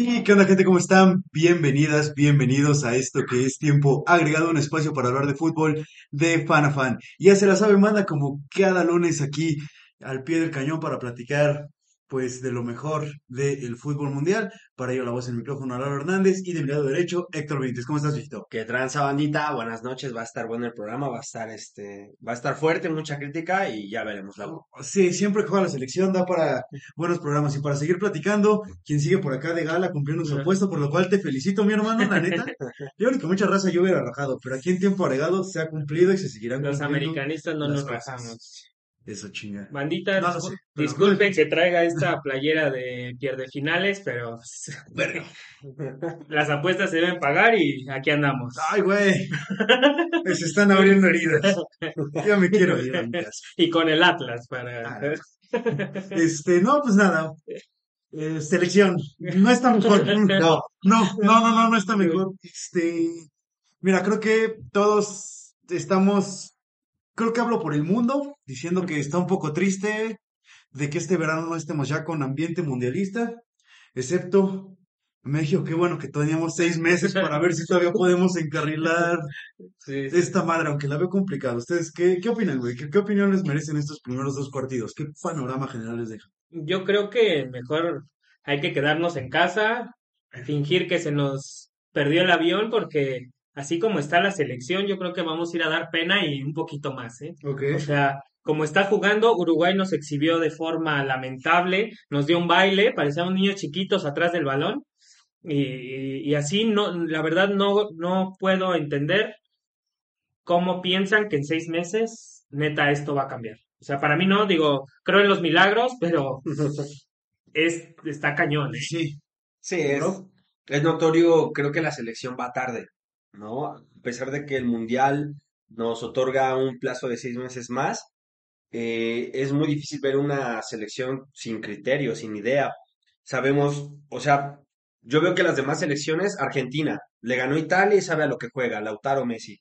Y qué onda gente, ¿cómo están? Bienvenidas, bienvenidos a esto que es tiempo agregado, un espacio para hablar de fútbol de fan a fan. Ya se la sabe, manda como cada lunes aquí al pie del cañón para platicar pues de lo mejor del fútbol mundial. Para ello la voz en el micrófono a Lalo Hernández y de mi lado derecho Héctor Benítez. ¿Cómo estás, viejito? Que tranza bandita, buenas noches, va a estar bueno el programa, va a estar este, va a estar fuerte, mucha crítica y ya veremos luego. Sí, siempre que juega la selección da para buenos programas y para seguir platicando, quien sigue por acá de gala cumpliendo su puesto, por lo cual te felicito, mi hermano, la neta. Yo creo que mucha raza yo hubiera rajado, pero aquí en tiempo agregado se ha cumplido y se seguirán Los cumpliendo americanistas no nos rajamos. Eso chinga. Bandita, No, no sé, pero- disculpen que traiga esta playera de pierde finales, pero Verga. las apuestas se deben pagar y aquí andamos. Ay, güey. Se están abriendo heridas. Ya me quiero ir a mi casa. Y con el Atlas para... Ah. Este, no, pues nada. Eh, selección. No está mejor. No, no, no, no, no, no está mejor. Este, mira, creo que todos estamos, creo que hablo por el mundo, diciendo que está un poco triste de que este verano no estemos ya con ambiente mundialista, excepto México, qué bueno que teníamos seis meses para ver si todavía podemos encarrilar Sí, sí. esta madre, aunque la veo complicada. ¿Ustedes qué, qué opinan, güey? ¿Qué, qué opinión les merecen estos primeros dos partidos? ¿Qué panorama general les deja? Yo creo que mejor hay que quedarnos en casa, fingir que se nos perdió el avión, porque así como está la selección, yo creo que vamos a ir a dar pena y un poquito más, ¿eh? O sea, como está jugando, Uruguay nos exhibió de forma lamentable, nos dio un baile, parecíamos niños chiquitos atrás del balón. Y, y así no, la verdad no, no puedo entender cómo piensan que en seis meses, neta, esto va a cambiar. O sea, para mí no, digo, creo en los milagros, pero es, está cañón, ¿eh? Sí. Sí, es, es notorio, creo que la selección va tarde, ¿no? A pesar de que el Mundial nos otorga un plazo de seis meses más, eh, es muy difícil ver una selección sin criterio, sin idea. Sabemos, o sea, yo veo que las demás selecciones, Argentina, le ganó Italia y sabe a lo que juega, Lautaro Messi,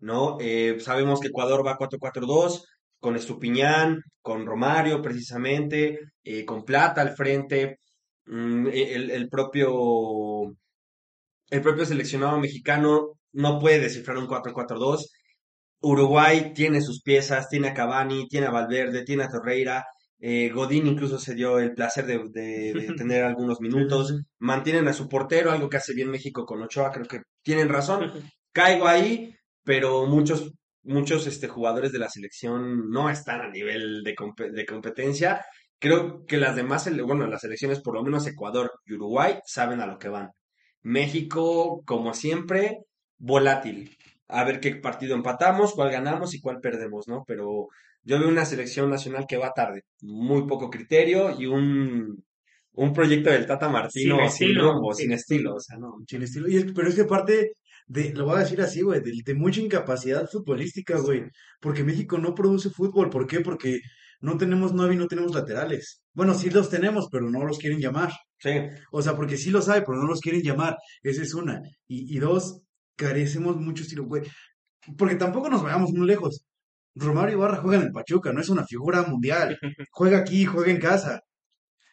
¿no? Eh, sabemos que Ecuador va 4-4-2, con Estupiñán, con Romario precisamente, eh, con Plata al frente, mm, el, el propio, el propio seleccionado mexicano no puede descifrar un 4-4-2. Uruguay tiene sus piezas, tiene a Cavani, tiene a Valverde, tiene a Torreira. eh, Godín incluso se dio el placer de, de- de tener algunos minutos. Mantienen a su portero, algo que hace bien México con Ochoa, creo que tienen razón. Caigo ahí, pero muchos, muchos este, jugadores de la selección no están a nivel de, de competencia. Creo que las demás, bueno, las selecciones, por lo menos Ecuador y Uruguay, saben a lo que van. México, como siempre, volátil. A ver qué partido empatamos, cuál ganamos y cuál perdemos, ¿no? Pero yo veo una selección nacional que va tarde, muy poco criterio y un, un proyecto del Tata Martino Sin sin, estilo, rumbo, sin sin estilo, o sea, no. Sin estilo. Y es- pero es que parte de, lo voy a decir así, güey, de, de mucha incapacidad futbolística, güey. Porque México no produce fútbol. ¿Por qué? Porque no tenemos nueve y no tenemos laterales. Bueno, sí los tenemos, pero no los quieren llamar. Sí, O sea, porque sí los hay, pero no los quieren llamar. Esa es una. Y, y dos, carecemos mucho estilo, güey. Porque tampoco nos vayamos muy lejos. Romario Ibarra juega en el Pachuca, no es una figura mundial. Juega aquí, juega en casa.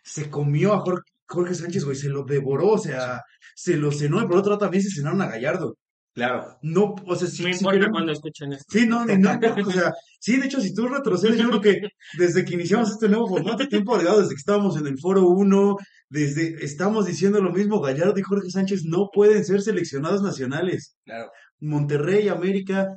Se comió a Jorge, Jorge Sánchez, güey, se lo devoró, o sea, se lo cenó. Y por otro lado también se cenaron a Gallardo. Claro. No, o sea, sí, No sí importa cuando escuchen esto. Sí, no, ni- no, no, o sea, sí, de hecho, si tú retrocedes, yo creo que desde que iniciamos este nuevo formato, tiempo agregado, desde que estábamos en el foro 1, desde, estamos diciendo lo mismo, Gallardo y Jorge Sánchez no pueden ser seleccionados nacionales. Claro. Monterrey, América,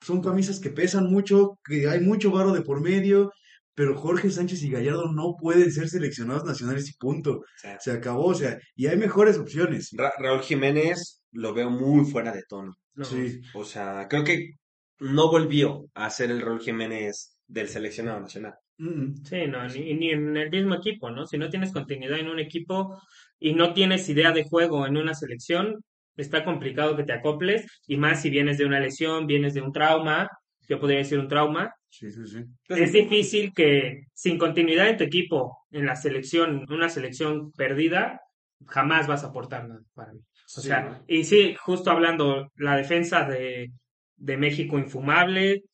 son camisas que pesan mucho, que hay mucho varo de por medio, pero Jorge Sánchez y Gallardo no pueden ser seleccionados nacionales y punto. Sí. Se acabó, o sea, y hay mejores opciones. Ra- Raúl Jiménez lo veo muy fuera de tono. No. Sí, O sea, creo que no volvió a ser el Raúl Jiménez del seleccionado nacional. Mm, Sí, no, ni, ni en el mismo equipo, ¿no? Si no tienes continuidad en un equipo y no tienes idea de juego en una selección, está complicado que te acoples, y más si vienes de una lesión, vienes de un trauma, yo podría decir un trauma, sí, sí, sí. es difícil que sin continuidad en tu equipo, en la selección, una selección perdida, jamás vas a aportar nada para mí. O sea, ¿no? y sí, justo hablando, la defensa de, de México infumable,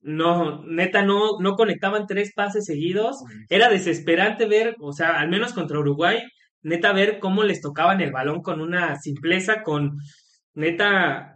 no, neta, no, no conectaban tres pases seguidos, era desesperante ver, o sea, al menos contra Uruguay, neta ver cómo les tocaban el balón con una simpleza, con neta,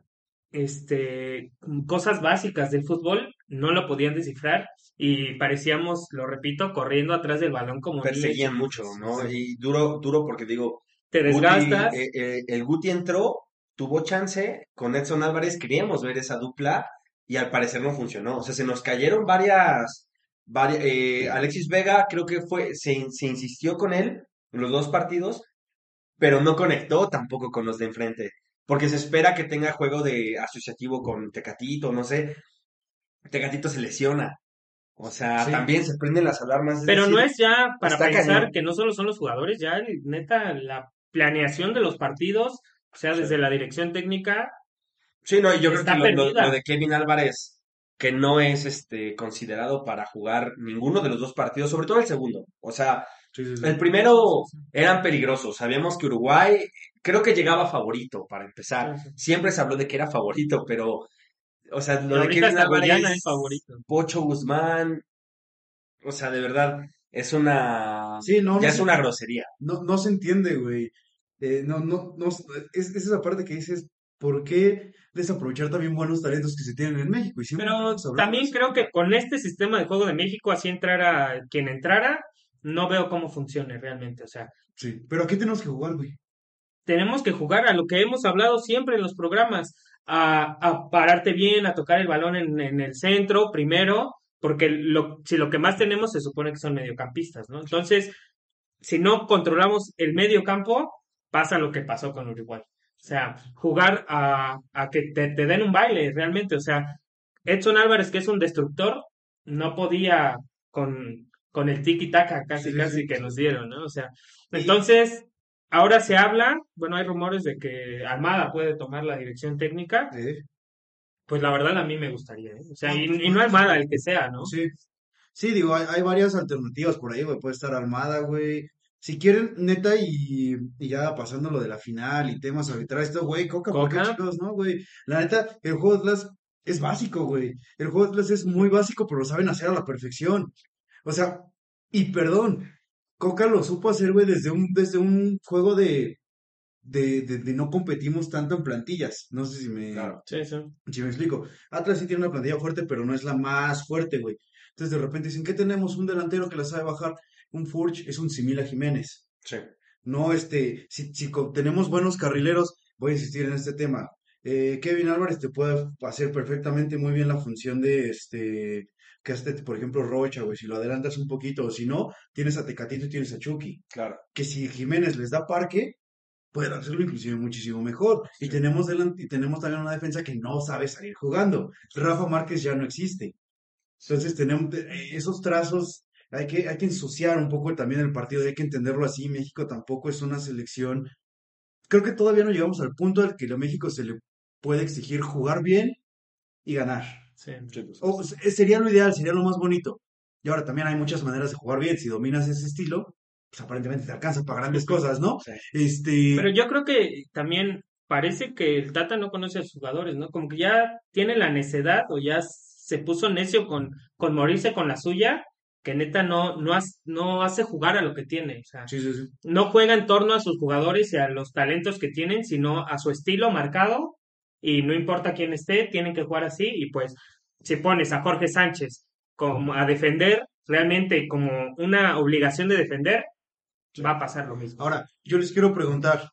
este, cosas básicas del fútbol, no lo podían descifrar y parecíamos, lo repito, corriendo atrás del balón como niños Perseguían mucho, ¿no? Y duro, duro porque digo, te desgastas. Guti, eh, eh, el Guti entró, tuvo chance, con Edson Álvarez queríamos ver esa dupla y al parecer no funcionó. O sea, se nos cayeron varias, varias eh, Alexis Vega creo que fue, se, se insistió con él en los dos partidos, pero no conectó tampoco con los de enfrente. Porque se espera que tenga juego de asociativo con Tecatito, no sé. Tecatito se lesiona. O sea, Sí. también se prenden las alarmas. Pero no es ya para pensar cañón. que no solo son los jugadores, ya neta la planeación de los partidos, o sea, Sí. desde la dirección técnica, Sí, no, y yo creo que lo, de Kevin Álvarez, que no es este considerado para jugar ninguno de los dos partidos, sobre todo el segundo. O sea, sí. el primero eran peligrosos. Sabíamos que Uruguay, creo que llegaba favorito para empezar. Sí, sí. Siempre se habló de que era favorito, pero, o sea, lo de Álvarez, es favorito. Pocho Guzmán, o sea, de verdad, es una, Sí, no, ya no es se- una grosería. no, no se entiende, güey. Eh, no, no, no, es, es esa parte que dices, ¿por qué desaprovechar también buenos talentos que se tienen en México? Y siempre Pero a también creo que con este sistema de juego de México, así entrara quien entrara, no veo cómo funcione realmente. O sea, Sí, pero aquí tenemos que jugar, güey. Tenemos que jugar a lo que hemos hablado siempre en los programas, a, a pararte bien, a tocar el balón en, en el centro primero, porque lo, si lo que más tenemos se supone que son mediocampistas, ¿no? Entonces, si no controlamos el medio campo, pasa lo que pasó con Uruguay. O sea, jugar a, a que te, te den un baile realmente. O sea, Edson Álvarez, que es un destructor, no podía con, con el tiki-taka casi, Sí, casi sí. que nos dieron, ¿no? O sea, entonces, ahora se habla, bueno, hay rumores de que Almada puede tomar la dirección técnica. Eh, Pues la verdad a mí me gustaría, ¿eh? O sea, y, y no Almada el que sea, ¿no? Sí. Sí, digo, hay, hay varias alternativas por ahí, güey. Puede estar Armada, güey. Si quieren, neta, y, y ya pasando lo de la final y temas arbitrales, esto, güey, Coca, ¿por qué Coca. chingados, no, güey? La neta, el juego de Atlas es básico, güey. El juego de Atlas es muy básico, pero lo saben hacer a la perfección. O sea, y perdón, Coca lo supo hacer, güey, desde un, desde un juego de, de, de, de no competimos tanto en plantillas. No sé si me, Claro. Sí, sí. si me explico. Atlas sí tiene una plantilla fuerte, pero no es la más fuerte, güey. Entonces de repente dicen, ¿qué tenemos? Un delantero que la sabe bajar. Un Furch es un Simila Jiménez. Sí. No, este, si, si tenemos buenos carrileros, voy a insistir en este tema. Eh, Kevin Álvarez te puede hacer perfectamente muy bien la función de este, que hace, por ejemplo, Rocha, güey, si lo adelantas un poquito, o si no, tienes a Tecatito y tienes a Chucky. Claro. Que si Jiménez les da parque, pueden hacerlo inclusive muchísimo mejor. Y tenemos delante, y tenemos también una defensa que no sabe salir jugando. Rafa Márquez ya no existe. Entonces tenemos eh, esos trazos, hay que, hay que ensuciar un poco también el partido, hay que entenderlo así. México tampoco es una selección. Creo que todavía no llegamos al punto al que a México se le puede exigir jugar bien y ganar. Sí. O, sería lo ideal, sería lo más bonito. Y ahora también hay muchas maneras de jugar bien. Si dominas ese estilo, pues aparentemente te alcanza para grandes cosas, ¿no? Sí. Este, Pero yo creo que también parece que el Tata no conoce a sus jugadores, ¿no? Como que ya tiene la necedad o ya se puso necio con, con morirse con la suya, que neta no, no, hace, no hace jugar a lo que tiene. O sea, sí, sí, sí. no juega en torno a sus jugadores y a los talentos que tienen, sino a su estilo marcado y no importa quién esté, tienen que jugar así y pues si pones a Jorge Sánchez como a defender, realmente como una obligación de defender, va a pasar lo mismo. Ahora, yo les quiero preguntar,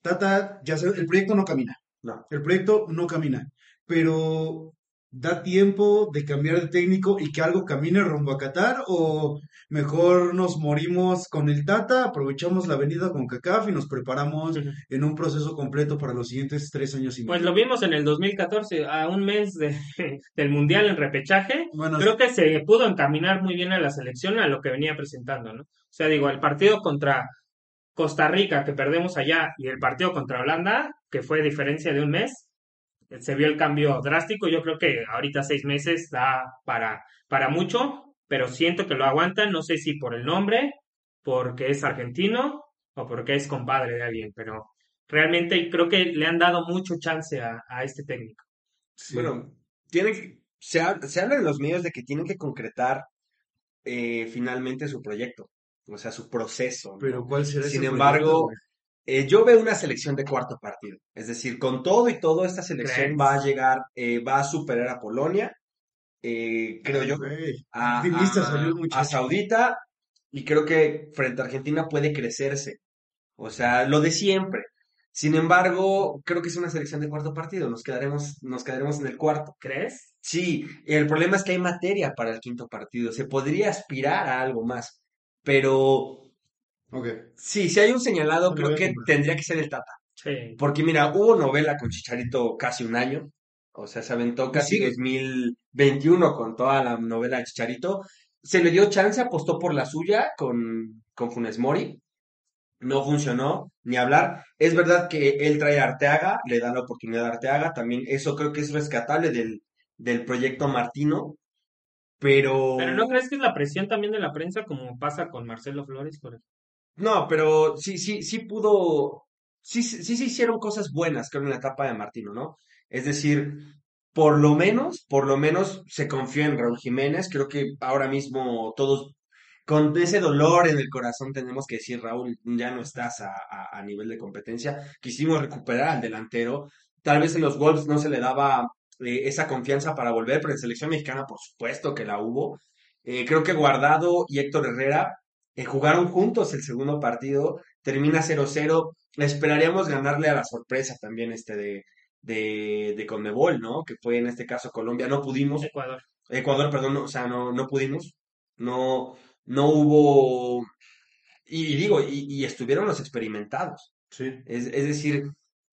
Tata, ya sé, el proyecto no camina. No. El proyecto no camina. Pero da tiempo de cambiar de técnico y que algo camine rumbo a Qatar o mejor nos morimos con el Tata, aprovechamos la avenida con CACAF y nos preparamos en un proceso completo para los siguientes tres años y Pues medio. lo vimos en el 2014, a un mes de, del Mundial en repechaje. Bueno, Creo que se pudo encaminar muy bien a la selección a lo que venía presentando, ¿no? O sea, digo, el partido contra Costa Rica que perdemos allá y el partido contra Holanda, que fue diferencia de un mes, se vio el cambio drástico. Yo creo que ahorita seis meses da para, para mucho, pero siento que lo aguantan. No sé si por el nombre, porque es argentino o porque es compadre de alguien, pero realmente creo que le han dado mucho chance a, a este técnico. sí. Bueno, tienen que- se, ha- se habla en los medios de que tienen que concretar eh, finalmente su proyecto, o sea, su proceso, ¿no? pero ¿cuál será Sin ese embargo, proyecto, Eh, yo veo una selección de cuarto partido, es decir, con todo y todo esta selección ¿Crees? va a llegar, eh, va a superar a Polonia, eh, creo yo, a, a-. Saudita y creo que frente a Argentina puede crecerse, o sea, lo de siempre. Sin embargo, creo que es una selección de cuarto partido, nos quedaremos, nos quedaremos en el cuarto. ¿Crees? Sí, el problema es que hay materia para el quinto partido, se podría aspirar a algo más, pero Ok. sí, si hay un señalado, creo que comprar. tendría que ser el Tata. Sí. Porque mira, hubo novela con Chicharito casi un año. O sea, se aventó casi sigue. 2021 con toda la novela de Chicharito. Se le dio chance, apostó por la suya con, con Funes Mori. No funcionó, ni hablar. Es verdad que él trae a Arteaga, le da la oportunidad a Arteaga. También eso creo que es rescatable del, del proyecto Martino. Pero... Pero ¿no crees que es la presión también de la prensa como pasa con Marcelo Flores? Por ejemplo? No, pero sí, sí, sí pudo, sí, sí, sí hicieron cosas buenas, creo, en la etapa de Martino, ¿no? Es decir, por lo menos, por lo menos se confió en Raúl Jiménez, creo que ahora mismo todos, con ese dolor en el corazón tenemos que decir, Raúl, ya no estás a, a, a nivel de competencia, quisimos recuperar al delantero, tal vez en los Wolves no se le daba eh, esa confianza para volver, pero en selección mexicana por supuesto que la hubo. Eh, creo que Guardado y Héctor Herrera eh, jugaron juntos el segundo partido, termina 0-0. Esperaríamos ganarle a la sorpresa también este de, de, de Conmebol, ¿no? Que fue en este caso Colombia. No pudimos, Ecuador. Ecuador, perdón, no, o sea, no, no pudimos. No, no hubo. Y, y digo, y, y estuvieron los experimentados. Sí. Es, es decir,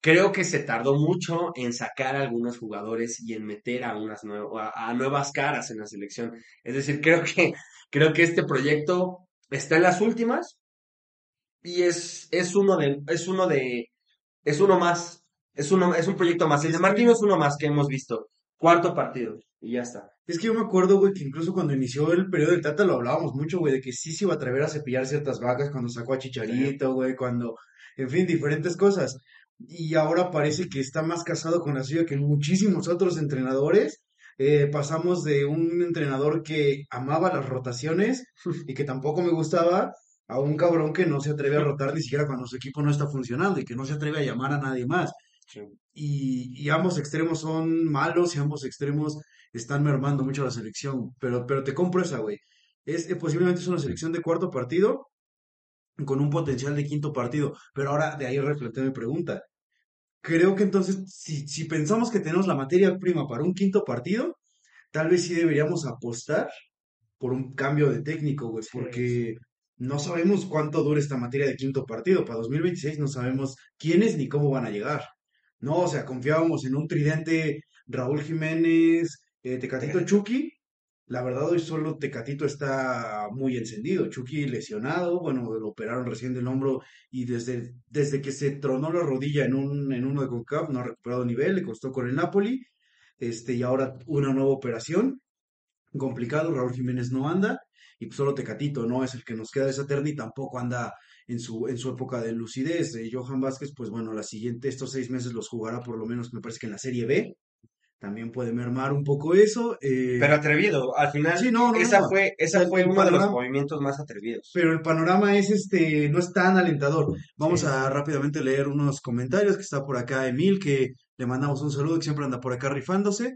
creo que se tardó mucho en sacar a algunos jugadores y en meter a unas nue- a, a nuevas caras en la selección. Es decir, creo que, creo que este proyecto está en las últimas y es, es uno de, es uno de, es uno más, es uno, es un proyecto más. El de Martino es uno más que hemos visto. Cuarto partido y ya está. Es que yo me acuerdo, güey, que incluso cuando inició el periodo del Tata lo hablábamos mucho, güey, de que sí se iba a atrever a cepillar ciertas vacas cuando sacó a Chicharito, güey, cuando, en fin, diferentes cosas. Y ahora parece que está más casado con la suya que muchísimos otros entrenadores. Eh, pasamos de un entrenador que amaba las rotaciones y que tampoco me gustaba a un cabrón que no se atreve a rotar ni siquiera cuando su equipo no está funcionando y que no se atreve a llamar a nadie más. Y, y ambos extremos son malos y ambos extremos están mermando mucho la selección. Pero, pero te compro esa, güey. Es, eh, posiblemente es una selección de cuarto partido con un potencial de quinto partido. Pero ahora de ahí replanteé mi pregunta. Creo que entonces, si, si pensamos que tenemos la materia prima para un quinto partido, tal vez sí deberíamos apostar por un cambio de técnico, güey, porque no sabemos cuánto dura esta materia de quinto partido. Para 2026 no sabemos quiénes ni cómo van a llegar. No, o sea, confiábamos en un tridente Raúl Jiménez, eh, Tecatito Chucky. La verdad, hoy solo Tecatito está muy encendido. Chucky lesionado, bueno, lo operaron recién del hombro y desde, desde que se tronó la rodilla en, un, en uno de CONCACAF no ha recuperado nivel, le costó con el Napoli. Este, y ahora una nueva operación. Complicado, Raúl Jiménez no anda y pues solo Tecatito no es el que nos queda de esa terna y tampoco anda en su, en su época de lucidez. Eh, Johan Vázquez, pues bueno, la siguiente, estos seis meses los jugará por lo menos, me parece que en la Serie B. También puede mermar un poco eso. eh, Pero atrevido, al final, Sí, no, no, esa no. fue, esa fue uno de los movimientos más atrevidos. pero el panorama es este, no es tan alentador. Vamos Sí. a rápidamente leer unos comentarios que está por acá Emil, que le mandamos un saludo, que siempre anda por acá rifándose,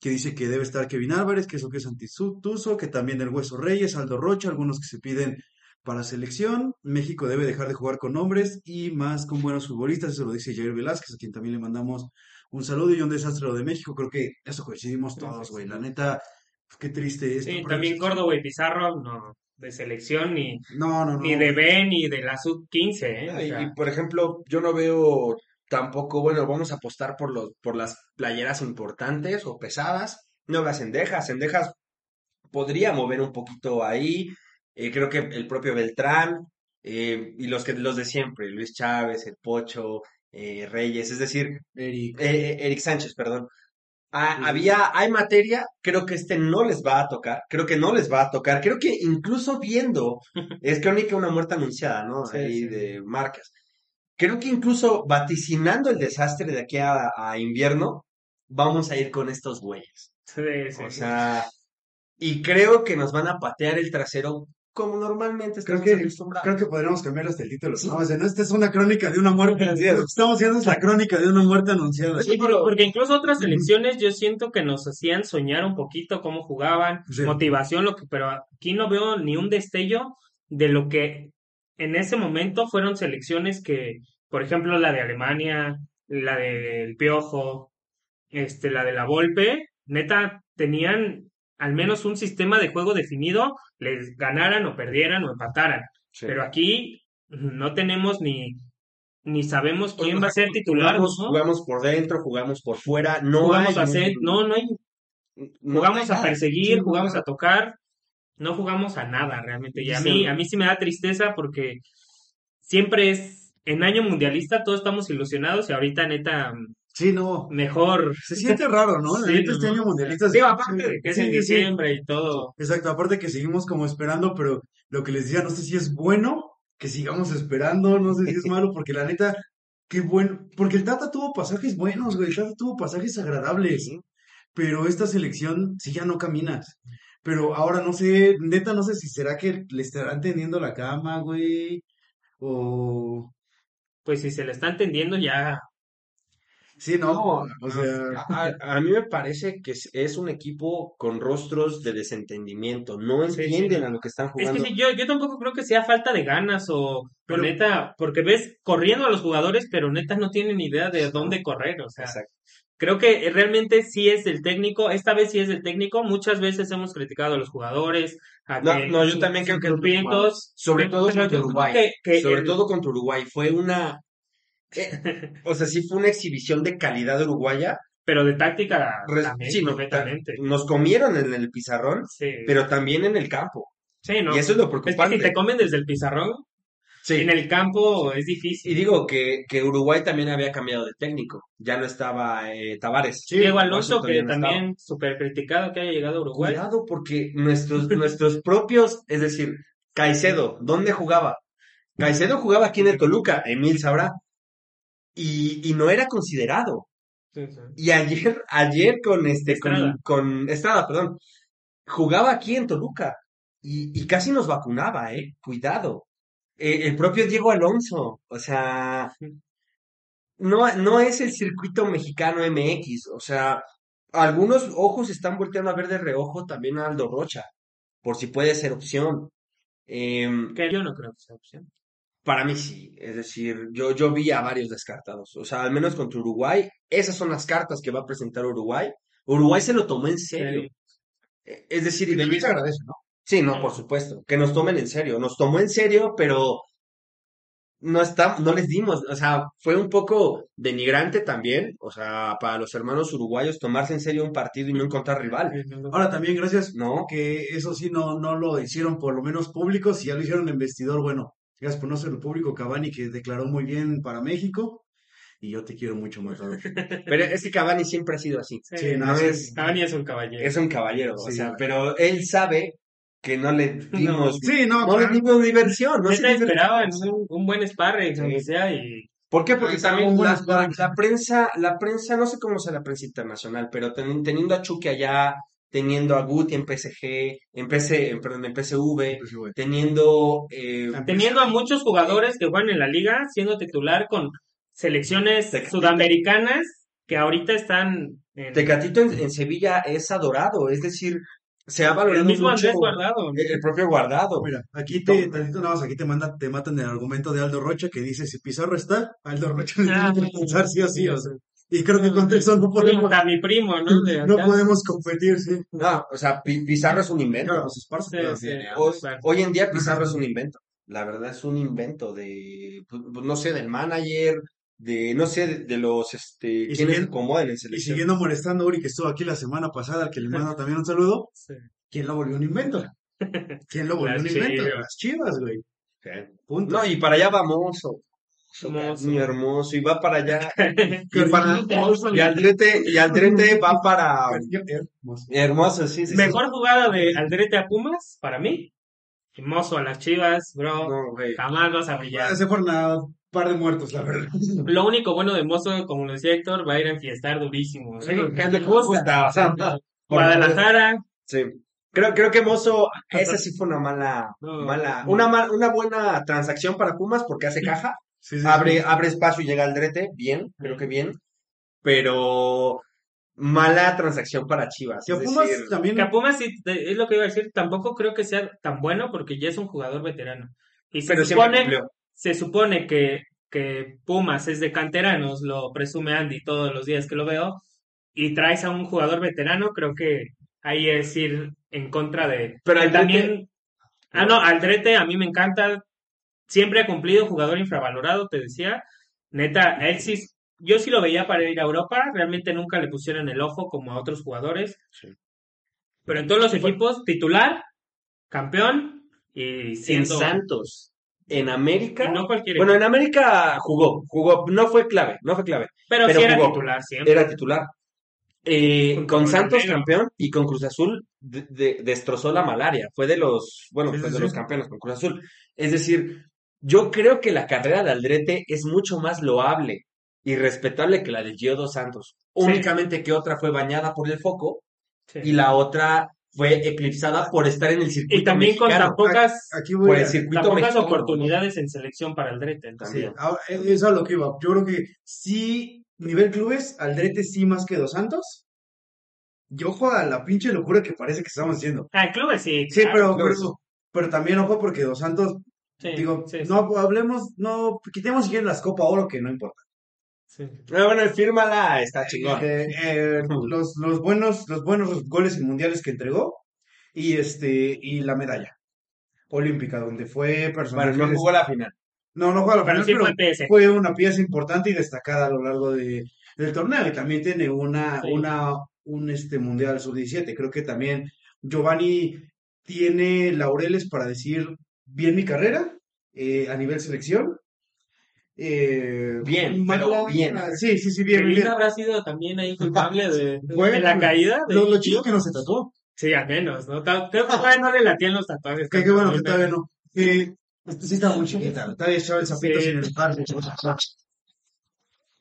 que dice que debe estar Kevin Álvarez, que eso que es Antituso, que también el Hueso Reyes, Aldo Rocha, algunos que se piden para selección, México debe dejar de jugar con hombres y más con buenos futbolistas, eso lo dice Jair Velázquez, a quien también le mandamos un saludo y un desastre lo de México, creo que eso coincidimos todos, güey, la neta, qué triste esto. Sí, también es- Córdoba y Pizarro, no, de selección, ni, No, no, no. ni de B, ni de la sub-15, ¿eh? O Y, sea, y, por ejemplo, yo no veo tampoco, bueno, vamos a apostar por los, por las playeras importantes o pesadas. No las cendejas, cendejas podría mover un poquito ahí. Eh, creo que el propio Beltrán eh, y los que los de siempre, Luis Chávez, el Pocho, eh, Reyes, es decir, Eric. eh, eh, Eric Sánchez, perdón. Ah, Sí. había, hay materia, creo que este no les va a tocar, creo que no les va a tocar, creo que incluso viendo, es crónica una muerte anunciada, ¿no? Sí, Ahí sí. de marcas. Creo que incluso vaticinando el desastre de aquí a, a invierno, vamos a ir con estos güeyes. sí, sí, O sea, y creo que nos van a patear el trasero como normalmente Creo estamos que, acostumbrados. creo que podríamos cambiar hasta el título. No, o sea, no, esta es una crónica de una muerte. Lo que estamos haciendo es la crónica de una muerte anunciada. Sí, por- porque incluso otras selecciones yo siento que nos hacían soñar un poquito cómo jugaban, Sí. motivación, lo que, pero aquí no veo ni un destello de lo que en ese momento fueron selecciones que, por ejemplo, la de Alemania, la del Piojo, este, la de la Volpe, neta, tenían al menos un sistema de juego definido, les ganaran o perdieran o empataran. Sí. Pero aquí no tenemos ni, ni sabemos Pues, quién va a ser titular, Jugamos, ¿no? jugamos por dentro, jugamos por fuera, no jugamos hay a hacer, no, no hay, no jugamos hay a perseguir, jugamos a tocar, no jugamos a nada realmente. Y a Sí. mí, a mí sí me da tristeza porque siempre es, en año mundialista todos estamos ilusionados y ahorita neta, Sí, no. mejor. Se siente raro, ¿no? La Sí, neta, este ¿no? año mundialista. Digo, aparte de que es Sí, en sí. diciembre y todo. Exacto, aparte que seguimos como esperando, pero lo que les decía, no sé si es bueno que sigamos esperando, no sé si es malo, porque la neta, qué bueno, porque el Tata tuvo pasajes buenos, güey, el Tata tuvo pasajes agradables, pero esta selección sí ya no caminas. Pero ahora no sé, neta, no sé si será que le estarán tendiendo la cama, güey, o... Pues si se le está entendiendo ya. Sí, no, No, o sea... A, a- mí me parece que es, es un equipo con rostros de desentendimiento. No entienden sí. a lo que están Es jugando. que sí, yo, yo tampoco creo que sea falta de ganas o, Pero- neta, porque ves corriendo a los jugadores, pero neta no tienen idea de dónde correr, o sea. Exacto. Creo que realmente sí es del técnico, esta vez sí es del técnico, muchas veces hemos criticado a los jugadores, a No, que no, yo también creo que es. Sobre todo contra Uruguay. que- que Sobre el- todo contra Uruguay. Fue una. Eh, o sea, sí fue una exhibición de calidad uruguaya. pero de táctica también, sí, completamente. nos comieron en el pizarrón, Sí, pero también en el campo. sí, no. Y eso es lo Es que preocupante. si te comen desde el pizarrón, Sí. en el campo es Y difícil. digo que, que Uruguay también había cambiado de técnico. Ya no estaba eh, Tavares. Diego Alonso, que no también súper criticado que haya llegado a Uruguay. Cuidado porque nuestros, nuestros propios, es decir, Caicedo, ¿dónde jugaba? Caicedo jugaba aquí en el Toluca, Emil sabrá, y, y no era considerado. Sí, sí. Y ayer, ayer con este, Estrada. con, con Estrada, perdón, jugaba aquí en Toluca y, y casi nos vacunaba, eh, cuidado. Eh, el propio Diego Alonso, o sea, no, no es el circuito mexicano MX, o sea, algunos ojos están volteando a ver de reojo también a Aldo Rocha, por si puede ser opción. Em, Que yo no creo que sea opción. Para mí sí, es decir, yo, yo vi a varios descartados, o sea, al menos contra Uruguay, esas son las cartas que va a presentar Uruguay. Uruguay se lo tomó en serio. Sí. Eh, Es decir, y de también se agradece, ¿no? Sí, no, por supuesto, que nos tomen en serio, nos tomó en serio, pero no está, no les dimos, o sea, fue un poco denigrante también, o sea, para los hermanos uruguayos tomarse en serio un partido y no encontrar rival, Ahora también gracias ¿no? que eso sí no, no lo hicieron por lo menos público, si ya lo hicieron en vestidor, bueno, gracias por no ser público, Cavani que declaró muy bien para México, y yo te quiero mucho más. Pero es que Cavani siempre ha sido así, Sí, Sí, no, no es, Cavani es un caballero. es un caballero, o Sí. sea, pero él sabe que no le dimos, Sí, no, no le dimos diversión, no se esperaban un, un buen sparring, aunque sea, y ¿Por qué? Porque también la, prensa, la prensa, no sé cómo sea la prensa internacional, pero ten- teniendo a Chucky allá, teniendo a Guti en PSG, en PC, en, perdón, en PSV, Pues, teniendo eh, teniendo a muchos jugadores que juegan en la liga, siendo titular con selecciones Tecatito. sudamericanas que ahorita están en... Tecatito en, en Sevilla es adorado, es decir, se ha valorado El mismo mucho Andrés Guardado. el, el propio guardado. Mira, aquí te, tantito nada más, aquí te manda, te matan el argumento de Aldo Rocha que dice si Pizarro está, Aldo Rocha le Ah, tiene que pensar sí o sí, o sí, sea. Y creo que contra eso no podemos, Hasta mi primo, ¿no? De no podemos competir, sí. No, o sea, Pi- Pizarro es un invento. Hoy, en día Pizarro es un invento. La verdad es un invento de, pues, pues, no sé, del manager, de, no sé, de, de los, este, quienes acomodan en Y selección. siguiendo molestando a Uri, que estuvo aquí la semana pasada, al que le mando también un saludo, Sí. ¿quién lo volvió un invento? ¿Quién lo volvió Las un invento? Chivas. Las chivas, güey. Punto. No, y para allá vamos. oh, Hermoso. Mi hermoso, y va para allá. Y, Qué para, hermoso. y Aldrete, y Aldrete va para Qué hermoso. hermoso, sí, sí, sí. Mejor jugada de Aldrete a Pumas, para mí. Mozo a las Chivas, bro. No, güey. Jamás vas a brillar. Se fueron a un par de muertos, la verdad. Lo único bueno de Mozo, como lo decía Héctor, va a ir a enfiestar durísimo. Sí, ¿eh? que le gusta, o sea, por- Guadalajara, Sí. Creo, creo que Mozo, esa sí fue una mala, No. mala, una mal- una buena transacción para Pumas porque hace caja, Sí, sí, abre, sí. abre espacio y llega al drete, bien, creo que bien, pero mala transacción para Chivas. Que Pumas decir, también. que a Pumas sí, es lo que iba a decir, tampoco creo que sea tan bueno porque ya es un jugador veterano. Y se pero siempre supone, se supone que, que Pumas es de canteranos, lo presume Andy todos los días que lo veo, y traes a un jugador veterano, creo que ahí es ir en contra de... Pero que también... Ah, no, Aldrete a mí me encanta, siempre ha cumplido, jugador infravalorado, te decía. Neta, él sí, yo sí lo veía para ir a Europa, realmente nunca le pusieron el ojo como a otros jugadores. Sí. Pero en todos los equipos, titular, campeón y En siendo... Santos, en América, y no cualquier bueno, en América jugó, jugó, no fue clave, no fue clave, pero, pero sí era jugó. titular siempre. era titular. Eh, con con Santos campeón y con Cruz Azul de- de- destrozó la malaria. Fue de los, bueno, Sí, fue sí, de sí. los campeones con Cruz Azul. Es decir, yo creo que la carrera de Aldrete es mucho más loable y respetable que la de Gio dos Santos. Únicamente que otra fue bañada por el foco Sí. y la otra fue eclipsada por estar en el circuito Y también con mexicano. tan pocas, Aquí voy Por el circuito tan pocas mexicano. oportunidades en selección para Aldrete. Sí, Entonces, ahora, eh, eso es a lo que iba. Yo creo que sí, nivel clubes, Aldrete sí más que Dos Santos. Y ojo a la pinche locura que parece que estamos haciendo. Ah, en clubes sí. Sí, claro, pero, clubes. pero, pero también ojo porque Dos Santos, sí, digo, sí, sí, no hablemos, no, quitemos si quieren las Copa Oro que no importa. sí. Ah, bueno, fírmala, está chingón. Eh, eh, los, los buenos, los buenos goles en mundiales que entregó y este, y la medalla olímpica, donde fue personaje. Bueno, no jugó la final. No, no jugó a la Pero final, sí pero fue una pieza importante y destacada a lo largo de, del torneo. Y también tiene una, Sí. una, un este mundial sub-17. Creo que también Giovanni tiene laureles para decir bien mi carrera eh, a nivel selección. Eh, Bien, pero bien. Sí, sí, sí, bien, bien. habrá sido también ahí culpable de, Bueno, de la caída. de- Lo, lo chido que no se tatuó. Sí, al menos, ¿no? Creo que todavía no le latían los tatuajes. Que qué bueno que todavía no. Eh, este sí estaba muy chiquita. Todavía echaba el zapito sin el par.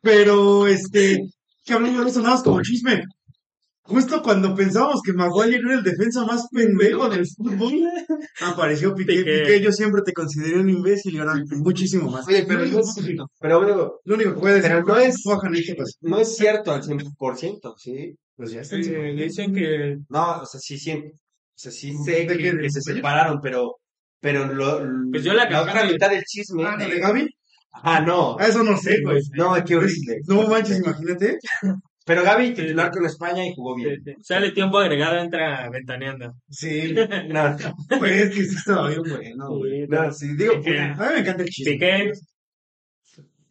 Pero, este, que hablando de eso, nada más como chisme. Justo cuando pensábamos que Maguire era el defensa más pendejo del fútbol, apareció Piqué. Piqué. Piqué, yo siempre te consideré un imbécil y ahora muchísimo más. Oye, pero no es- Pero bueno, Lo único que puede decir, no es- pues, no es cierto al 100%, ¿sí? pues ya está. Sí, dicen que No, o sea, sí, sí, o sea, sí sé ¿De que, se separaron, pero, pero lo, Pues yo la la otra campana- mitad del chisme. Ah, ¿lo de Gaby? Ah, no, Ah, eso no sé, güey. no, qué horrible. No manches, imagínate. Pero Gaby titular con España y jugó bien. sale tiempo agregado, entra ventaneando. Sí, No, pues que sí estaba bien bueno, güey. no, sí, digo. A mí me encanta el chisme. Piqué,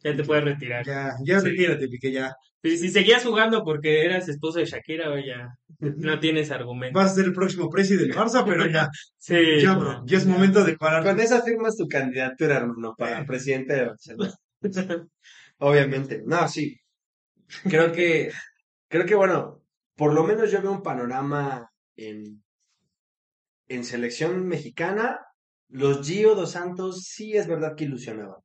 ya te puedes retirar. Ya, ya Sí. retírate, Piqué, ya. Si, si seguías jugando porque eras esposo de Shakira, o ya no tienes argumento. Vas a ser el próximo presi del Barça, pero ya, Sí, ya, bro, ya es momento de parar. con esa firmas tu candidatura, hermano, para presidente de Barcelona. Obviamente. No, sí. Creo que, creo que bueno, por lo menos yo veo un panorama en, en selección mexicana. Los Gio dos Santos sí es verdad que ilusionaban.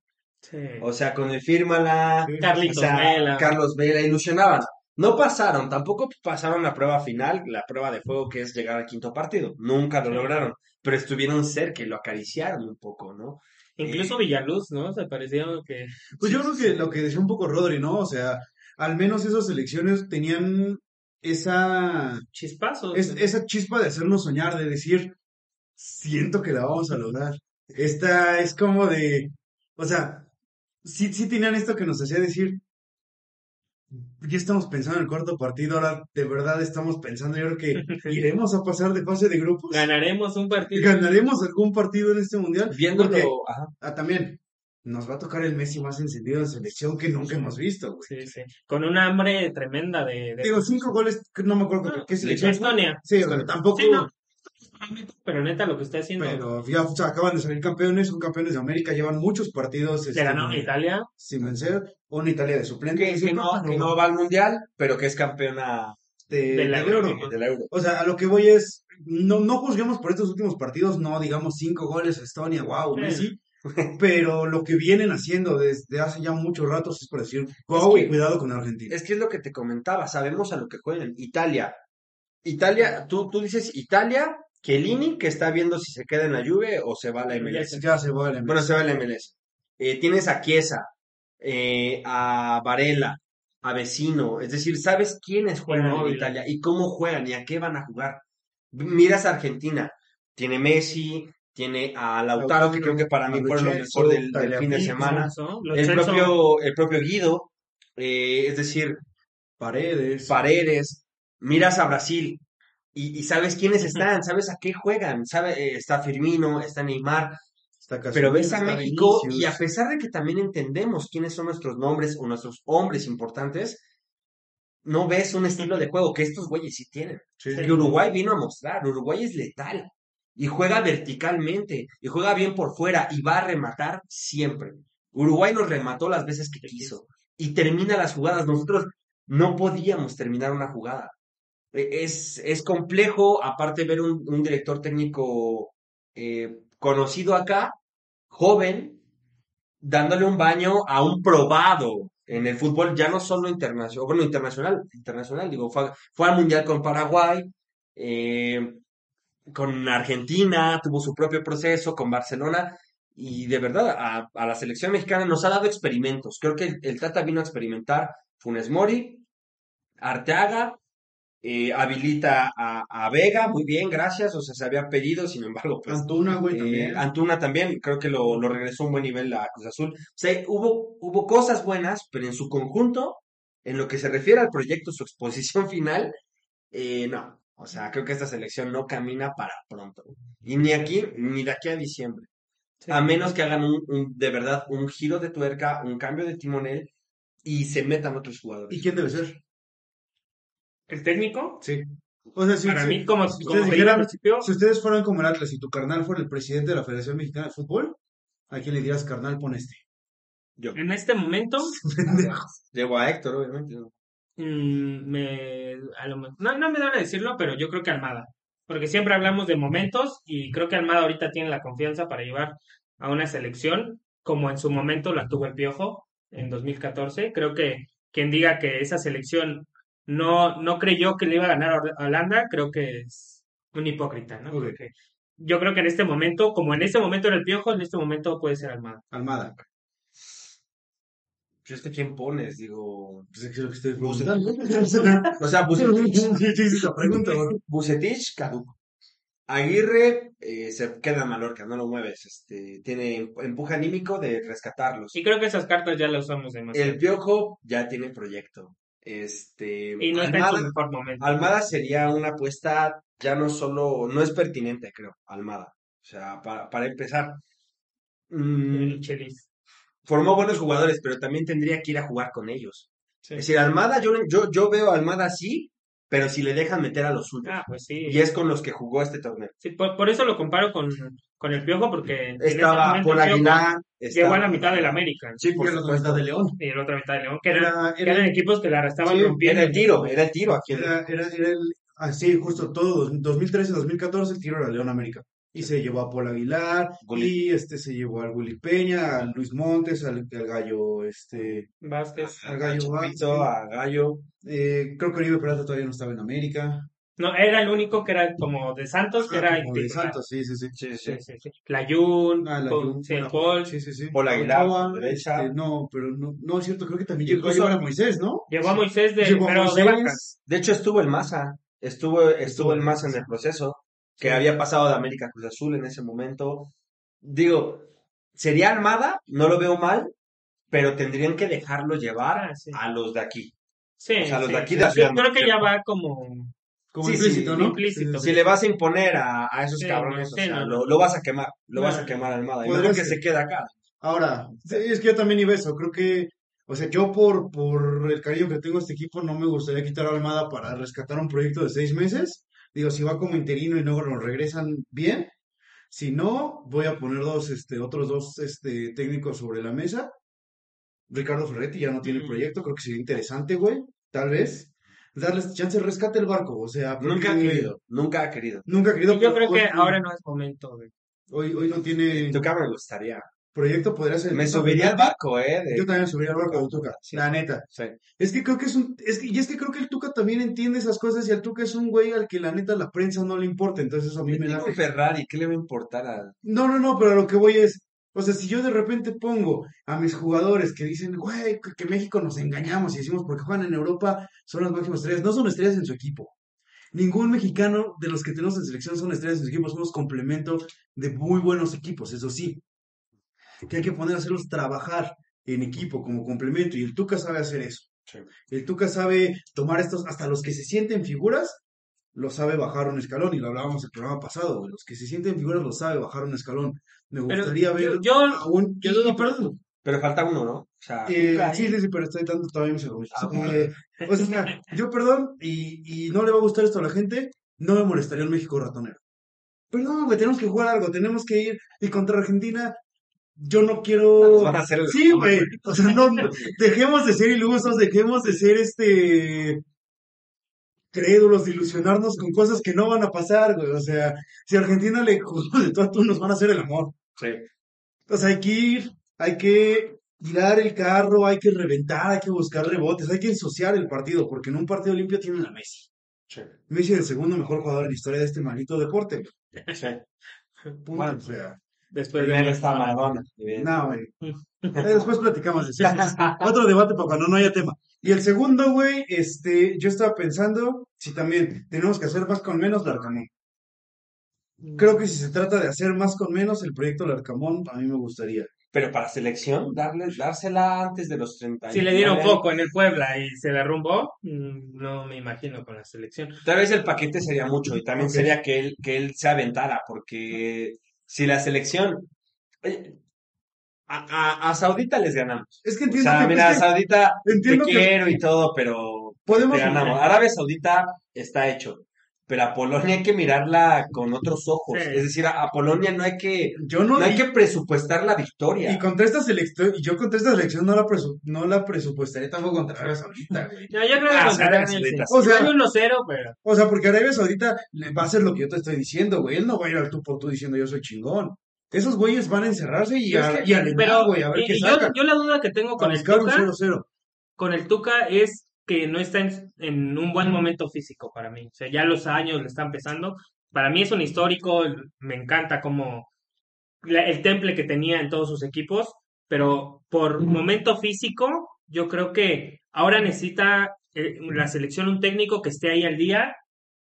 Sí. O sea, con el fírmala, Carlitos o sea, Vela. Carlos Vela ilusionaban. No pasaron, tampoco pasaron la prueba final, la prueba de fuego que es llegar al quinto partido. Nunca lo Sí. lograron, pero estuvieron cerca y lo acariciaron un poco, ¿no? Incluso Villaluz, ¿no? Se parecía que... Pues yo creo que lo que decía un poco Rodri, ¿no? O sea, al menos esas selecciones tenían esa, Chispazos. es, esa chispa de hacernos soñar, de decir, siento que la vamos a lograr. Esta es como de, o sea, sí, sí tenían esto que nos hacía decir, ya estamos pensando en el cuarto partido, ahora de verdad estamos pensando, yo creo que iremos a pasar de fase de grupos, Ganaremos un partido. ganaremos algún partido en este mundial, Viéndolo, porque ajá. ah, también nos va a tocar el Messi más encendido de selección que nunca hemos visto, güey. Sí, sí. Con una hambre tremenda de, de- Digo, cinco goles, no me acuerdo No, qué de selección. Estonia. Sí, o sea, tampoco, Sí, no. Pero neta, lo que está haciendo. pero ya o sea, acaban de salir campeones, son campeones de América, llevan muchos partidos Le este, ganó Italia. sin vencer, una Italia de suplente. Que, no, que no va al mundial, pero que es campeona de, del de Euro. Euro. del Euro. O sea, a lo que voy es, no, no juzguemos por estos últimos partidos, no digamos cinco goles a Estonia, wow, Sí. Messi, pero lo que vienen haciendo desde hace ya muchos ratos es por decir, wow, que- y cuidado con Argentina. Es que es lo que te comentaba, sabemos a lo que juegan. Italia. Italia, tú, tú dices Italia, Chiellini, que está viendo si se queda en la Juve o se va a la MLS. Ya se va el Bueno, se va a la MLS. Eh, tienes a Chiesa, eh, a Varela, a Vecino. Es decir, sabes quiénes juegan en. Italia y cómo juegan y a qué van a jugar. Miras a Argentina. Tiene Messi, tiene a Lautaro, que creo que para mí fue lo mejor del, fin de semana. El propio, el propio Guido. eh, es decir, Paredes. Paredes, miras a Brasil y, y sabes quiénes están, sabes a qué juegan, sabe, eh, está Firmino, está Neymar, está pero ves a México y a pesar de que también entendemos quiénes son nuestros nombres o nuestros hombres importantes, no ves un estilo de juego que estos güeyes sí tienen. Sí, Que Uruguay vino a mostrar, Uruguay es letal y juega verticalmente y juega bien por fuera y va a rematar siempre. Uruguay nos remató las veces que quiso y termina las jugadas. Nosotros no podíamos terminar una jugada. E- Es, es complejo, aparte ver un, un director técnico eh, conocido acá, joven, dándole un baño a un probado en el fútbol, ya no solo internacional, bueno, internacional, internacional, digo, fue, fue al Mundial con Paraguay, eh, con Argentina, tuvo su propio proceso, con Barcelona, y de verdad, a, a la selección mexicana nos ha dado experimentos. Creo que el, el Tata vino a experimentar Funes Mori, Arteaga, eh, habilita a, a Vega, muy bien, gracias, o sea, se había pedido, sin embargo, pues Antuna, güey, eh, también. Antuna también, creo que lo, lo regresó a un buen nivel a Cruz Azul. O sea, hubo, hubo cosas buenas, pero en su conjunto, en lo que se refiere al proyecto, su exposición final, eh, no. O sea, creo que esta selección no camina para pronto. Y ni aquí, ni de aquí a diciembre. Sí. A menos que hagan un, un- de verdad un giro de tuerca, un cambio de timonel y se metan otros jugadores. ¿Y quién debe ser? El técnico, Sí. O sea, si, para si- mí, como, si como ustedes dijeran, principio, si ustedes fueran como el Atlas y tu carnal fuera el presidente de la Federación Mexicana de Fútbol, ¿a quién le dirías carnal pon este? Yo. en este momento, Llevo a Héctor, obviamente. ¿No? mm, me, a lo no, no me dan a decirlo, pero yo creo que Almada. Porque siempre hablamos de momentos y creo que Almada ahorita tiene la confianza para llevar a una selección como en su momento la tuvo el Piojo en 2014. Creo que quien diga que esa selección no, no creyó que le iba a ganar a Holanda, creo que es un hipócrita, ¿no? Porque yo creo que en este momento, como en este momento era el Piojo, en este momento puede ser Almada. Almada. Pues es que quién pones, digo. Pues es que es lo que estoy. O sea, Bucetich, Sí, sí, sí, esa pregunta, güey. Bucetich, caduco. Aguirre eh, se queda en Mallorca, no lo mueves. Este, tiene em- empuje anímico de rescatarlos. Y creo que esas cartas ya las usamos demasiado. El Piojo ya tiene proyecto. Este, Y no está en su Almada, mejor momento. Almada sería una apuesta ya no solo, no es pertinente, creo, Almada. O sea, para, para empezar, mm, El Chelis. Formó buenos jugadores, pero también tendría que ir a jugar con ellos. Sí. Es decir, Almada, yo, yo, yo veo a Almada así, pero si le dejan meter a los suyos. Ah, pues sí. Y es con los que jugó este torneo. Sí, por, por eso lo comparo con, con el Piojo, porque Estaba por Aguilar. llegó a la mitad del América Sí, por Y la supuesto. mitad de León. y la otra mitad de León, que eran, Era, que era, eran equipos que la estaban Sí, rompiendo. Era el tiro, era el tiro aquí. era, era, era el, así, justo todo, 2013-2014 el tiro era León América. Y se llevó a Paul Aguilar, Gulli. y este se llevó al Willy Peña, a Luis Montes, al, al Gallo, este, Vázquez. al Gallo Chupito, Vázquez. a Gallo. Eh, creo que Oribe Peralta todavía no estaba en América. No, era el único que era como de Santos, que era Ah, Como de. Santos, sí, sí, sí. Sí, sí, Sí, sí. sí, sí. Layún, Ah, la Paul- Jun, sí, Paul, Sí, sí, sí. Paul Aguilar, Ochoa, derecha. este, no, pero no, no es cierto, creo que también llegó a Incluso- llevar a Moisés, ¿no? Llevó a Moisés de, Llegó a pero Moisés. De hecho, estuvo el Maza. Estuvo, estuvo el Maza en el proceso, que Sí. había pasado de América a Cruz Azul en ese momento. Digo, sería Armada, no lo veo mal, pero tendrían que dejarlo llevar Ah, sí. a los de aquí. Sí, O sea, los sí, de aquí de la Yo ciudad creo que ya va como... Como Sí, sí, implícito, ¿no? implícito. Sí, Si le vas a imponer a, a esos Sí, cabrones, o sea, no, lo, lo vas a quemar, lo vas a quemar Armada. Y mejor que se quede acá. Ahora, sí, es que yo también iba eso, creo que, o sea, yo por, por el cariño que tengo a este equipo no me gustaría quitar a Almada para rescatar un proyecto de seis meses. Digo, si va como interino y luego nos regresan bien. Si no, voy a poner dos, este, otros dos, este, técnicos sobre la mesa. Ricardo Ferretti ya no tiene proyecto, creo que sería interesante, güey, tal vez. Darles chance, rescate el barco, o sea, Nunca ha querido, nunca ha querido. Nunca ha querido. Y yo pero creo que hoy- ahora no es momento de... Hoy, hoy no tiene Tuca me gustaría. Proyecto, podría ser. Me subiría al barco, ¿eh? de- Yo también subiría al barco de Tuca, Sí. la neta. Sí. Es que creo que es un, es que, y es que creo que el Tuca también entiende esas cosas y el Tuca es un güey al que la neta la prensa no le importa, entonces eso a mí me. Tiene un Ferrari, ¿qué le va a importar a...? No, no, no, pero lo que voy es, o sea, si yo de repente pongo a mis jugadores que dicen, güey, que, que México nos engañamos y decimos porque juegan en Europa son las máximas estrellas, no son estrellas en su equipo. Ningún mexicano de los que tenemos en selección son estrellas en su equipo, somos complemento de muy buenos equipos, eso sí. Que hay que poner a hacerlos trabajar en equipo como complemento y el Tuca sabe hacer eso. Sí. El Tuca sabe tomar estos, hasta los que se sienten figuras, lo sabe bajar un escalón, y lo hablábamos el programa pasado, los que se sienten figuras lo sabe bajar un escalón. Me Pero gustaría ver yo- yo- a un... yo perdón, Pero falta uno, ¿no? O sea, eh, sí, sí, sí, pero estoy dando todavía mis argumentos. Ah. Eh, o sea, yo perdón, y, y no le va a gustar esto a la gente, no me molestaría un México ratonero. Perdón, güey, tenemos que jugar algo, tenemos que ir, y contra Argentina, yo no quiero... Van a hacer el- Sí, güey, o sea, no, dejemos de ser ilusos, dejemos de ser este crédulos, de ilusionarnos con cosas que no van a pasar, güey. O sea, si a Argentina le jugó de todo a tú, nos van a hacer el amor. Sí. Sea, hay que ir, hay que tirar el carro, hay que reventar, hay que buscar rebotes, hay que ensuciar el partido, porque en un partido limpio tienen a Messi. Sí. Messi es el segundo mejor jugador en la historia de este maldito deporte. güey. Sí. Punto. Bueno, o sea, Después de... Primero está Maradona. no, güey. Eh, después platicamos de eso. Otro debate para cuando no haya tema. Y el segundo, güey, este, yo estaba pensando si también tenemos que hacer más con menos Larcamón. Creo que si se trata de hacer más con menos, el proyecto Larcamón a mí me gustaría. Pero para selección, darle, dársela antes de los 30 Si le dieron poco en el Puebla y se derrumbó, mm, no me imagino con la selección. Tal vez el paquete sería mucho y también sería que él, que él se aventara, porque si la selección... oye, a, a, a Saudita les ganamos. Es que O entiendo sea, que, mira, es que Saudita te entiendo que- quiero y todo, pero Podemos- te ganamos. Arabia Saudita está hecho, pero a Polonia hay que mirarla con otros ojos. Sí. Es decir, a, a Polonia no hay que yo no, no hay que presupuestar la victoria. y contra esta selección, y yo contra esta selección no la, presu- no la presupuestaré tampoco contra Arabia Saudita, güey. No, yo creo que Ah, contra Arabia Saudita. O sea- Hay 1-0, pero... O sea, porque Arabia Saudita le va a hacer lo que yo te estoy diciendo, güey. Él no va a ir al tú por tú diciendo yo soy chingón. Esos güeyes van a encerrarse y a, es que- y a alentar, pero güey, a ver y- qué y yo, sacan. yo la duda que tengo con el Tuca, 0-0. con el Tuca es que no está en, en un buen momento físico para mí. O sea, ya los años le están pesando. Para mí es un histórico, me encanta como la- el temple que tenía en todos sus equipos, pero por momento físico, yo creo que ahora necesita eh, la selección un técnico que esté ahí al día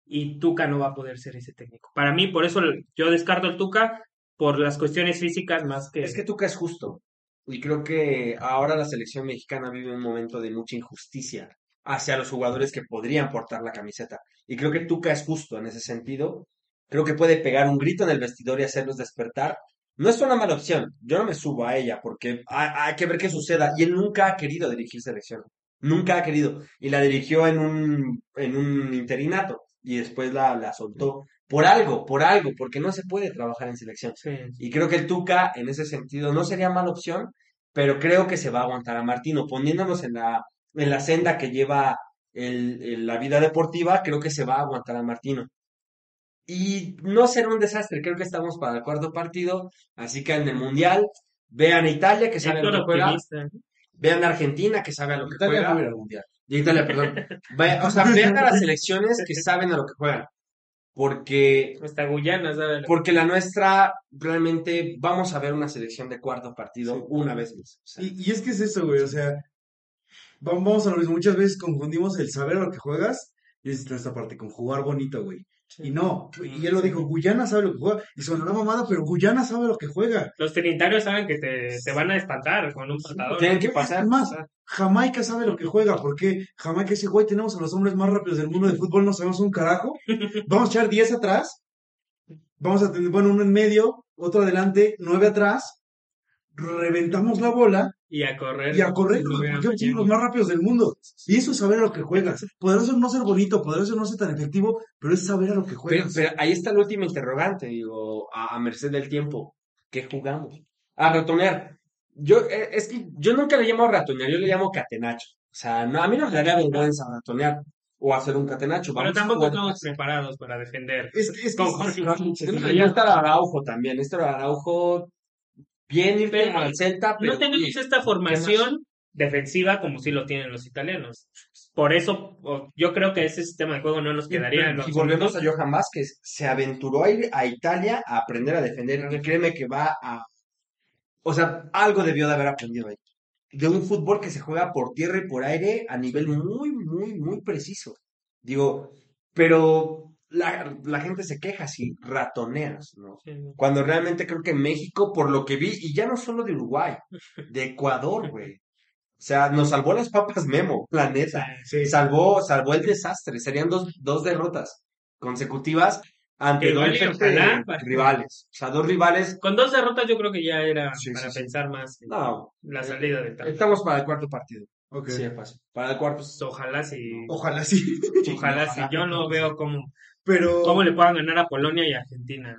y Tuca no va a poder ser ese técnico. Para mí, por eso yo descarto el Tuca por las cuestiones físicas más que... Es que Tuca es justo. Y creo que ahora la selección mexicana vive un momento de mucha injusticia hacia los jugadores que podrían portar la camiseta. Y creo que Tuca es justo en ese sentido. Creo que puede pegar un grito en el vestidor y hacerlos despertar. No es una mala opción. Yo no me subo a ella porque hay, que ver qué suceda. Y él nunca ha querido dirigir selección. Nunca ha querido. Y la dirigió en un, en un interinato. Y después la, la soltó. Por algo, por algo, porque no se puede trabajar en selección. Sí. Y creo que el Tuca, en ese sentido, no sería mala opción, pero creo que se va a aguantar a Martino. Poniéndonos en la, en la senda que lleva el, el- la vida deportiva, creo que se va a aguantar a Martino. Y no será un desastre, creo que estamos para el cuarto partido, así que en el Mundial, vean a Italia, que sabe a lo que juega, vean a Argentina, que sabe a lo que Italia juega, al mundial. De Italia, perdón. Vaya, o sea, vean a las selecciones que saben a lo que juegan. Porque, Hasta Guyana, ¿sabes? porque la nuestra, realmente, vamos a ver una selección de cuarto partido Sí. una vez más. O sea, Y, y es que es eso, güey, o sea, vamos a lo mismo, muchas veces confundimos el saber a lo que juegas y es esta parte, con jugar bonito, güey. Y no, y él lo dijo, Guyana sabe lo que juega, y suena una mamada, pero Guyana sabe lo que juega. Los trinitarios saben que te, te van a espantar con un patador. tienen que pasar. Es más, Jamaica sabe lo que juega, porque Jamaica dice, güey, tenemos a los hombres más rápidos del mundo de fútbol, no sabemos un carajo, vamos a echar 10 atrás, vamos a tener, bueno, uno en medio, otro adelante, nueve atrás, reventamos la bola Y a correr. y a correr, porque los más rápidos del mundo. Y eso es saber a lo que juegas. Podrá ser no ser bonito, podrá ser no ser tan efectivo, pero es saber a lo que Pero, juegas. pero ahí está la última interrogante, digo, a, a merced del tiempo. ¿Qué jugamos? A ratonear. Yo, eh, es que yo nunca le llamo ratonear, yo le llamo catenacho. O sea, no, a mí no me daría vergüenza ratonear o hacer un catenacho. Pero Vamos a tampoco estamos preparados para defender. Es que, es que Con Jorge Sánchez. Ya está Araujo también. Este Araujo, bien ir Pero al Celta, pero No tenemos oye, esta formación defensiva como sí lo tienen los italianos. Por eso yo creo que ese sistema de juego no nos quedaría en lo Y volvemos a Johan Vázquez. Se aventuró a ir a Italia a aprender a defender. Y créeme que va a. O sea, algo debió de haber aprendido ahí. De un fútbol que se juega por tierra y por aire a nivel muy, muy, muy preciso. Digo, pero la, la gente se queja si ratoneas, ¿no? Sí. Cuando realmente creo que México, por lo que vi, y ya no solo de Uruguay, de Ecuador, güey. O sea, nos salvó las papas Memo, la neta. Sí. Salvó, salvó el desastre. Serían dos, dos derrotas consecutivas ante dos ojalá, para- rivales. O sea, dos rivales. Con dos derrotas yo creo que ya era Sí, para sí, sí. pensar más en No, la salida de tal. estamos para el cuarto partido. Ok. Sí. Para el cuarto. Pues ojalá si Ojalá sí. ojalá si yo no veo cómo, Pero, cómo le puedan ganar a Polonia y Argentina.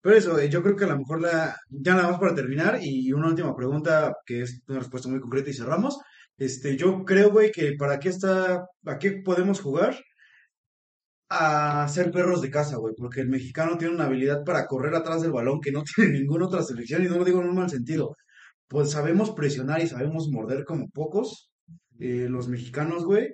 pero eso, eh, yo creo que a lo mejor la, ya nada más para terminar, y una última pregunta que es una respuesta muy concreta y cerramos. Este, yo creo, güey, que para qué está, a qué podemos jugar a ser perros de casa, güey, porque el mexicano tiene una habilidad para correr atrás del balón que no tiene ninguna otra selección, y no lo digo en un mal sentido. Pues sabemos presionar y sabemos morder como pocos. Eh, los mexicanos, güey,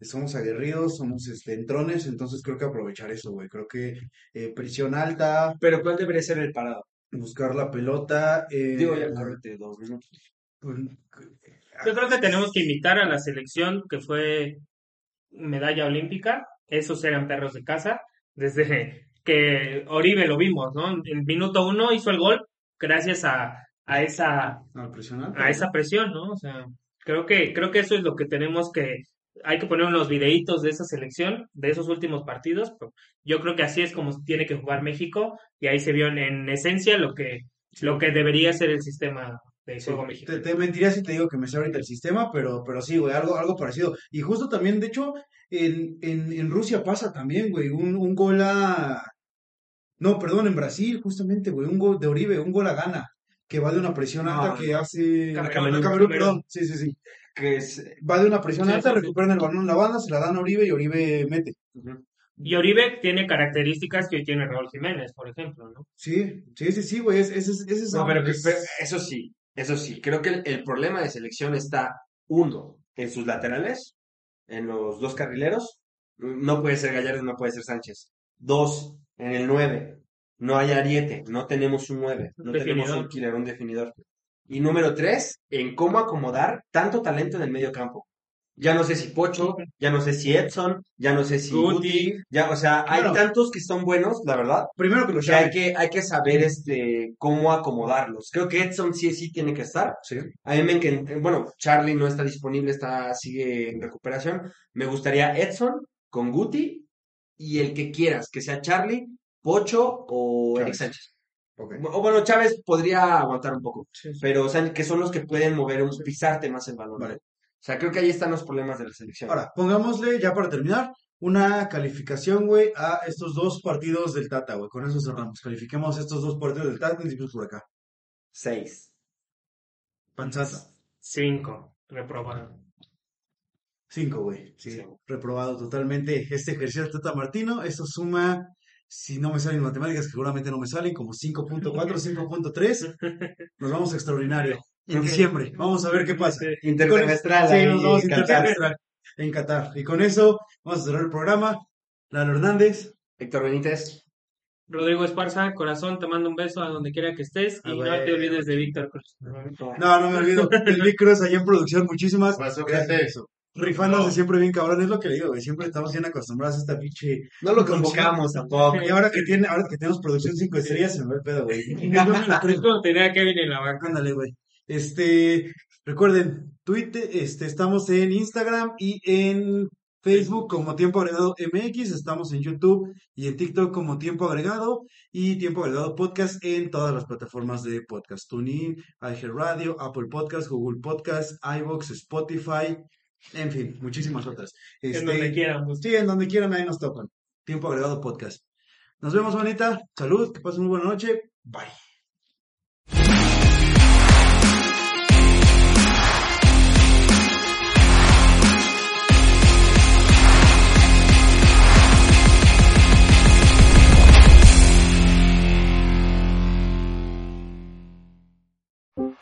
somos aguerridos, somos este, entrones, entonces creo que aprovechar eso, güey. Creo que eh, presión alta, Pero ¿cuál debería ser el parado? buscar la pelota. eh, Digo, ya córrete dos minutos. pues, Yo creo que tenemos que imitar a la selección que fue medalla olímpica. Esos eran perros de casa. Desde que Oribe lo vimos, ¿no? En el minuto uno hizo el gol gracias a, a esa al presión alta, a esa presión, ¿no? O sea, creo que, creo que eso es lo que tenemos que, hay que poner unos videitos de esa selección, de esos últimos partidos, pero yo creo que así es como tiene que jugar México, y ahí se vio en, en esencia lo que, lo que debería ser el sistema de Sí, juego mexicano. te mentiría si te digo que me sé ahorita el sistema, pero, pero sí, güey, algo, algo parecido. Y justo también, de hecho, en, en, en Rusia pasa también, güey, un, un gol a... No, perdón, en Brasil, justamente, güey, un gol de Oribe, un gol a gana, que va de una presión alta que hace... Camerún, Camerún, Camerún. perdón, sí, sí, sí. Que es. Va de una presión Sí, alta, sí, sí. recuperan el balón en la banda, se la dan a Oribe y Oribe mete. Y Oribe tiene características que hoy tiene Raúl Jiménez, por ejemplo, ¿no? Sí, sí, sí, sí, güey, ese es... Es No, pero, es- pero eso sí, eso sí. Creo que el, el problema de selección está, uno, en sus laterales, en los dos carrileros. No puede ser Gallardo, no puede ser Sánchez. Dos, en el nueve. No hay ariete, no tenemos un nueve, no tenemos un killer, un definidor. Y número tres, en cómo acomodar tanto talento en el medio campo. Ya no sé si Pocho, ya no sé si Edson, ya no sé si Guti. Ya, o sea, hay Claro. tantos que son buenos, la verdad, Primero que lo que hay que, hay que saber este, cómo acomodarlos. Creo que Edson sí, sí tiene que estar. Sí. A mí me encan- bueno, Charlie no está disponible, está, sigue en recuperación. Me gustaría Edson con Guti y el que quieras, que sea Charlie, Pocho o Eric. Sánchez. O bueno, Chávez podría aguantar un poco, Sí, sí. pero o sea, que son los que pueden mover, un, pisarte más el balón. Vale. O sea, creo que ahí están los problemas de la selección. Ahora, pongámosle, ya para terminar, una calificación, güey, a estos dos partidos del Tata, güey. Con eso cerramos. Califiquemos estos dos partidos del Tata, empezamos por acá. Seis. Panzata. Cinco, reprobado. Cinco, güey. Sí, Sí. reprobado totalmente este ejercicio del Tata Martino. Esto suma, si no me salen matemáticas, que seguramente no me salen, como 5.4, 5.3. Nos vamos a extraordinario. En diciembre. Vamos a ver qué pasa. Intersemestral. Sí, ahí, nos vamos a Qatar. en Qatar. Y con eso vamos a cerrar el programa. Lalo Hernández. Héctor Benítez. Rodrigo Esparza, corazón, te mando un beso a donde quiera que estés y Ah, no güey. te olvides de Víctor Cruz. No, no me olvido. El Vic Cruz allá en producción, muchísimas gracias. Rifándose siempre bien cabrón, es lo que le digo, güey. Siempre estamos bien acostumbrados a esta pinche. No lo convocamos tampoco. Y ahora que tiene, ahora que tenemos producción 5 estrellas, se me va el pedo, güey. Es como tener a Kevin en la banca. Ándale, güey. Este, recuerden, Twitter, este, estamos en Instagram y en Facebook como Tiempo Agregado MX, estamos en YouTube y en TikTok como Tiempo Agregado y Tiempo Agregado Podcast en todas las plataformas de podcast, TuneIn, iHeartRadio, Apple Podcast, Google Podcast, iVoox, Spotify, en fin, muchísimas otras. En Este, donde quieran. pues. Sí, en donde quieran, ahí nos tocan. Tiempo Agregado Podcast. Nos vemos, bonita. Salud, que pasen muy buena noche. Bye.